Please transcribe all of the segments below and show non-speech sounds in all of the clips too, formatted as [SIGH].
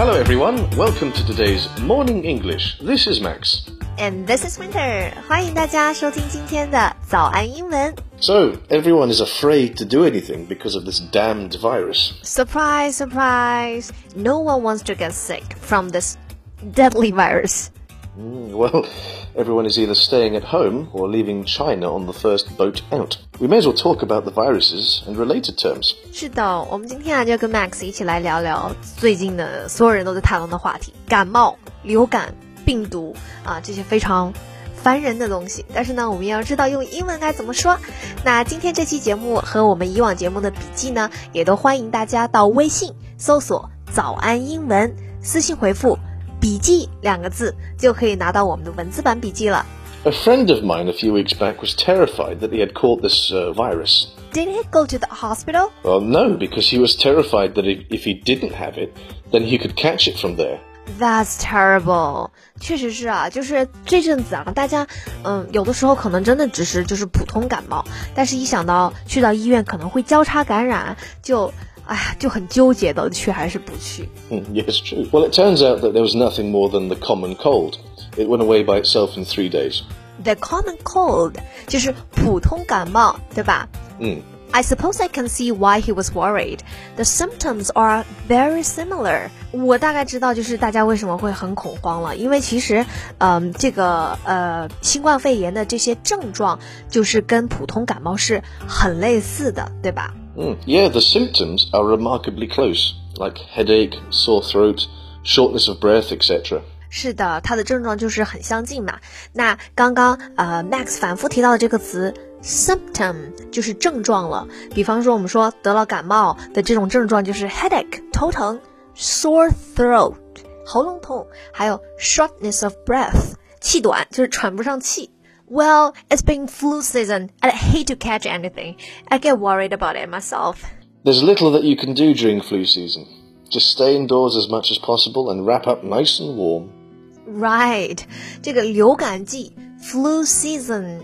Hello, everyone. Welcome to today's Morning English. This is Max. And this is Winter，欢迎大家收听今天的早安英文。 So, everyone is afraid to do anything because of this damned virus. Surprise, surprise! No one wants to get sick from this deadly virus. Mm, Well, everyone is either staying at home or leaving China on the first boat out. We may as well talk about the viruses and related terms. 是的，我们今天啊就跟 Max 一起来聊聊最近的所有人都在谈论的话题——感冒、流感、病毒啊这些非常烦人的东西。但是呢，我们要知道用英文该怎么说。那今天这期节目和我们以往节目的笔记呢，也都欢迎大家到微信搜索“早安英文”，私信回复“笔记”两个字，就可以拿到我们的文字版笔记了。 A friend of mine a few weeks back was terrified that he had caught this uh, virus. Did he go to the hospital? Well, no, because he was terrified that if, if he didn't have it, then he could catch it from there. That's terrible，确实是啊，就是这阵子啊，大家嗯，有的时候可能真的只是就是普通感冒，但是一想到去到医院可能会交叉感染，就 哎呀就很纠结的去还是不去。 Hmm, yes, true. Well, it turns out that there was nothing more than the common cold. It went away by itself in three days. The common cold 就是普通感冒，对吧？ Mm. I suppose I can see why he was worried. The symptoms are very similar. 我大概知道，就是大家为什么会很恐慌了，因为其实，嗯，这个呃，新冠肺炎的这些症状就是跟普通感冒是很类似的，对吧？ Mm. Yeah, the symptoms are remarkably close, like headache, sore throat, shortness of breath, etc. 是的，它的症状就是很相近嘛。那刚刚呃，Max 反复提到的这个词 symptom 就是症状了。比方说，我们说得了感冒的这种症状就是 headache 头疼，sore throat 喉咙痛，还有 shortness of breath 气短，就是喘不上气。 Well, it's been flu season, and I hate to catch anything. I get worried about it myself. There's little that you can do during flu season. Just stay indoors as much as possible and wrap up nice and warm. Right，这个流感季 （flu season）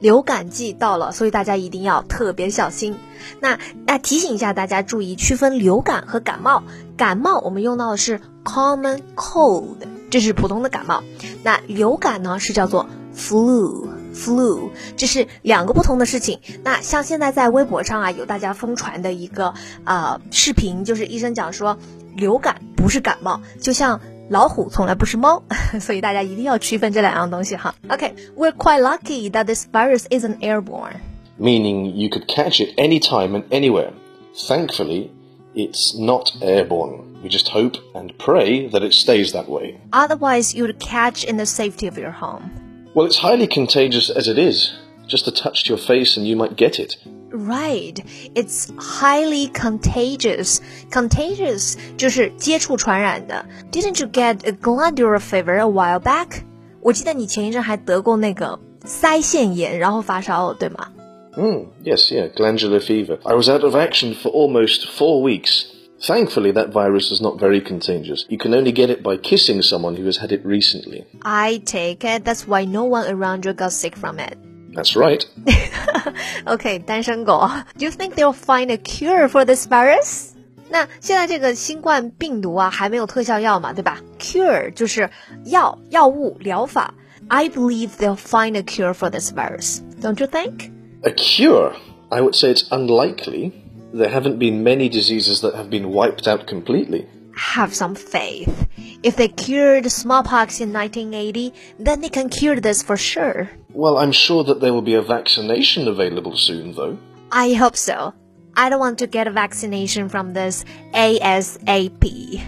流感季到了，所以大家一定要特别小心。那那提醒一下大家注意区分流感和感冒。感冒我们用到的是 common cold，这是普通的感冒。那流感呢是叫做 flu。 flu，这是两个不同的事情。那像现在在微博上啊，有大家疯传的一个呃视频，就是医生讲说流感不是感冒，就像老虎从来不是猫，所以大家一定要区分这两样东西哈。OK，we're、quite [LAUGHS] lucky that this virus isn't airborne. meaning you could catch it anytime and anywhere. Thankfully, it's not airborne. We just hope and pray that it stays that way. Otherwise, you'd catch in the safety of your home. Well, it's highly contagious as it is. Just a touch to your face and you might get it. Right, it's highly contagious. Contagious 就是接触传染的。Didn't you get a glandular fever a while back? 我记得你前一阵还得过那个腮腺炎，然后发烧了，对吗？ Mm, yes, yeah, glandular fever. I was out of action for almost four weeks. Thankfully, that virus is not very contagious. You can only get it by kissing someone who has had it recently. I take it that's why no one around you got sick from it. That's right. [LAUGHS] OK，单身狗，Do you think they'll find a cure for this virus？那现在这个新冠病毒啊，还没有特效药嘛，对吧？Cure 就是药、药物、疗法。I believe they'll find a cure for this virus. Don't you think? A cure? I would say it's unlikely. There haven't been many diseases that have been wiped out completely. Have some faith. If they cured smallpox in 1980, then they can cure this for sure. Well, I'm sure that there will be a vaccination available soon, though. I hope so. I don't want to get a vaccination from this ASAP.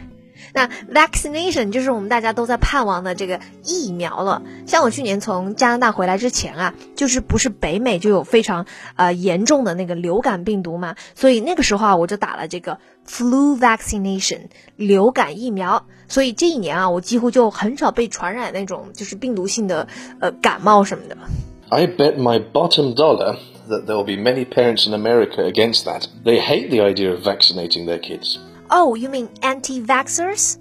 那 vaccination 就是我们大家都在盼望的这个疫苗了。像我去年从加拿大回来之前啊，就是不是北美就有非常呃严重的那个流感病毒嘛，所以那个时候啊，我就打了这个 flu vaccination 流感疫苗。所以这一年啊，我几乎就很少被传染那种就是病毒性的呃感冒什么的。I bet my bottom dollar that there will be many parents in America against that. They hate the idea of vaccinating their kids. Oh, you mean anti-vaxxers?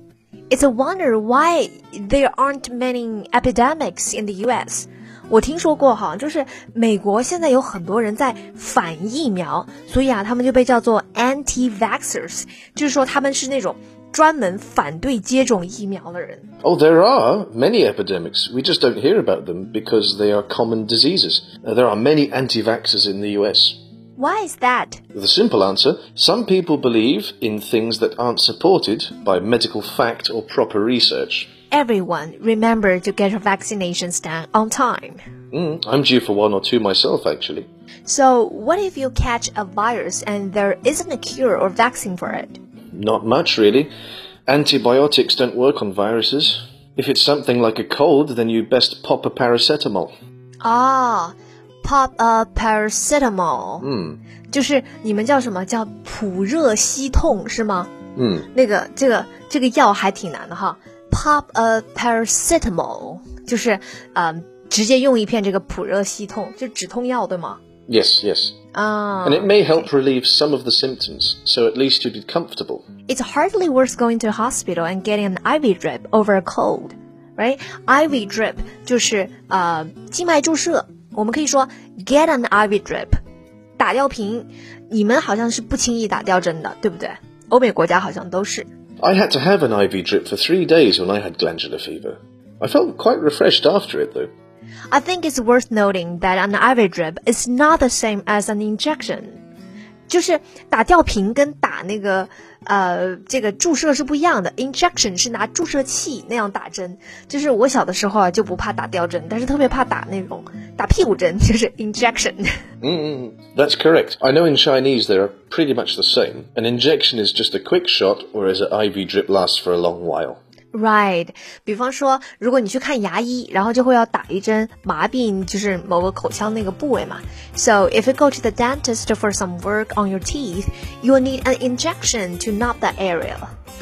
It's a wonder why there aren't many epidemics in the U.S. 我听说过哈，就是美国现在有很多人在反疫苗，所以啊，他们就被叫做 anti-vaxxers，就是说他们是那种 专门反对接种疫苗的人。 Oh, there are many epidemics. We just don't hear about them because they are common diseases. Uh, there are many anti vaxxers in the US. Why is that? The simple answer some people believe in things that aren't supported by medical fact or proper research. Everyone remember to get your vaccinations done on time. Mm, I'm due for one or two myself, actually. So, what if you catch a virus and there isn't a cure or vaccine for it? Not much, really. Antibiotics don't work on viruses. If it's something like a cold, then you best pop a paracetamol. Ah, pop a paracetamol。嗯，就是你们叫什么叫扑热息痛是吗？嗯，那个这个这个药还挺难的哈。pop a paracetamol 就是嗯，直接用一片这个扑热息痛，就止痛药对吗？Yes, yes. Ah, and it may help okay. relieve some of the symptoms, so at least you'd be comfortable. It's hardly worth going to a hospital and getting an IV drip over a cold, right? IV drip 就是呃静脉注射。我们可以说 get an IV drip，打吊瓶。你们好像是不轻易打吊针的，对不对？欧美国家好像都是。 I had to have an IV drip for three days when I had glandular fever. I felt quite refreshed after it, though. I think it's worth noting that an IV drip is not the same as an injection. 就是打吊瓶跟打那个呃这个注射是不一样的，injection 是拿注射器那样打针。就是我小的时候啊就不怕打吊针，但是特别怕打那种打屁股针，就是 injection。Mm, that's correct. I know in Chinese they are pretty much the same. An injection is just a quick shot, whereas an IV drip lasts for a long while. Right，比方说，如果你去看牙医，然后就会要打一针麻痹，就是某个口腔那个部位嘛。So if you go to the dentist for some work on your teeth, you will need an injection to knock that area.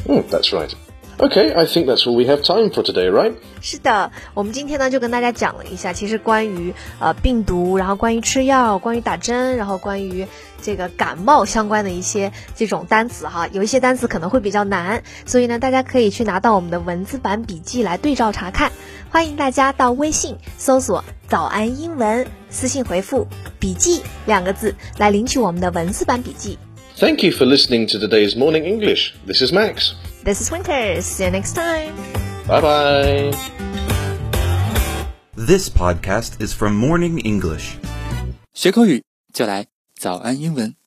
Mm, that's right. Okay, I think that's all we have time for today, right? 是的，我们今天呢就跟大家讲了一下，其实关于呃病毒，然后关于吃药，关于打针，然后关于 这个感冒相关的一些这种单词哈，有一些单词可能会比较难，所以呢大家可以去拿到我们的文字版笔记来对照查看。欢迎大家到微信搜索“早安英文”，私信回复“笔记”两个字来领取我们的文字版笔记。Thank you for listening to today's Morning English. This is Max. This is Winter. See you next time. Bye bye. This podcast is from Morning English. 学口语就来早安英文。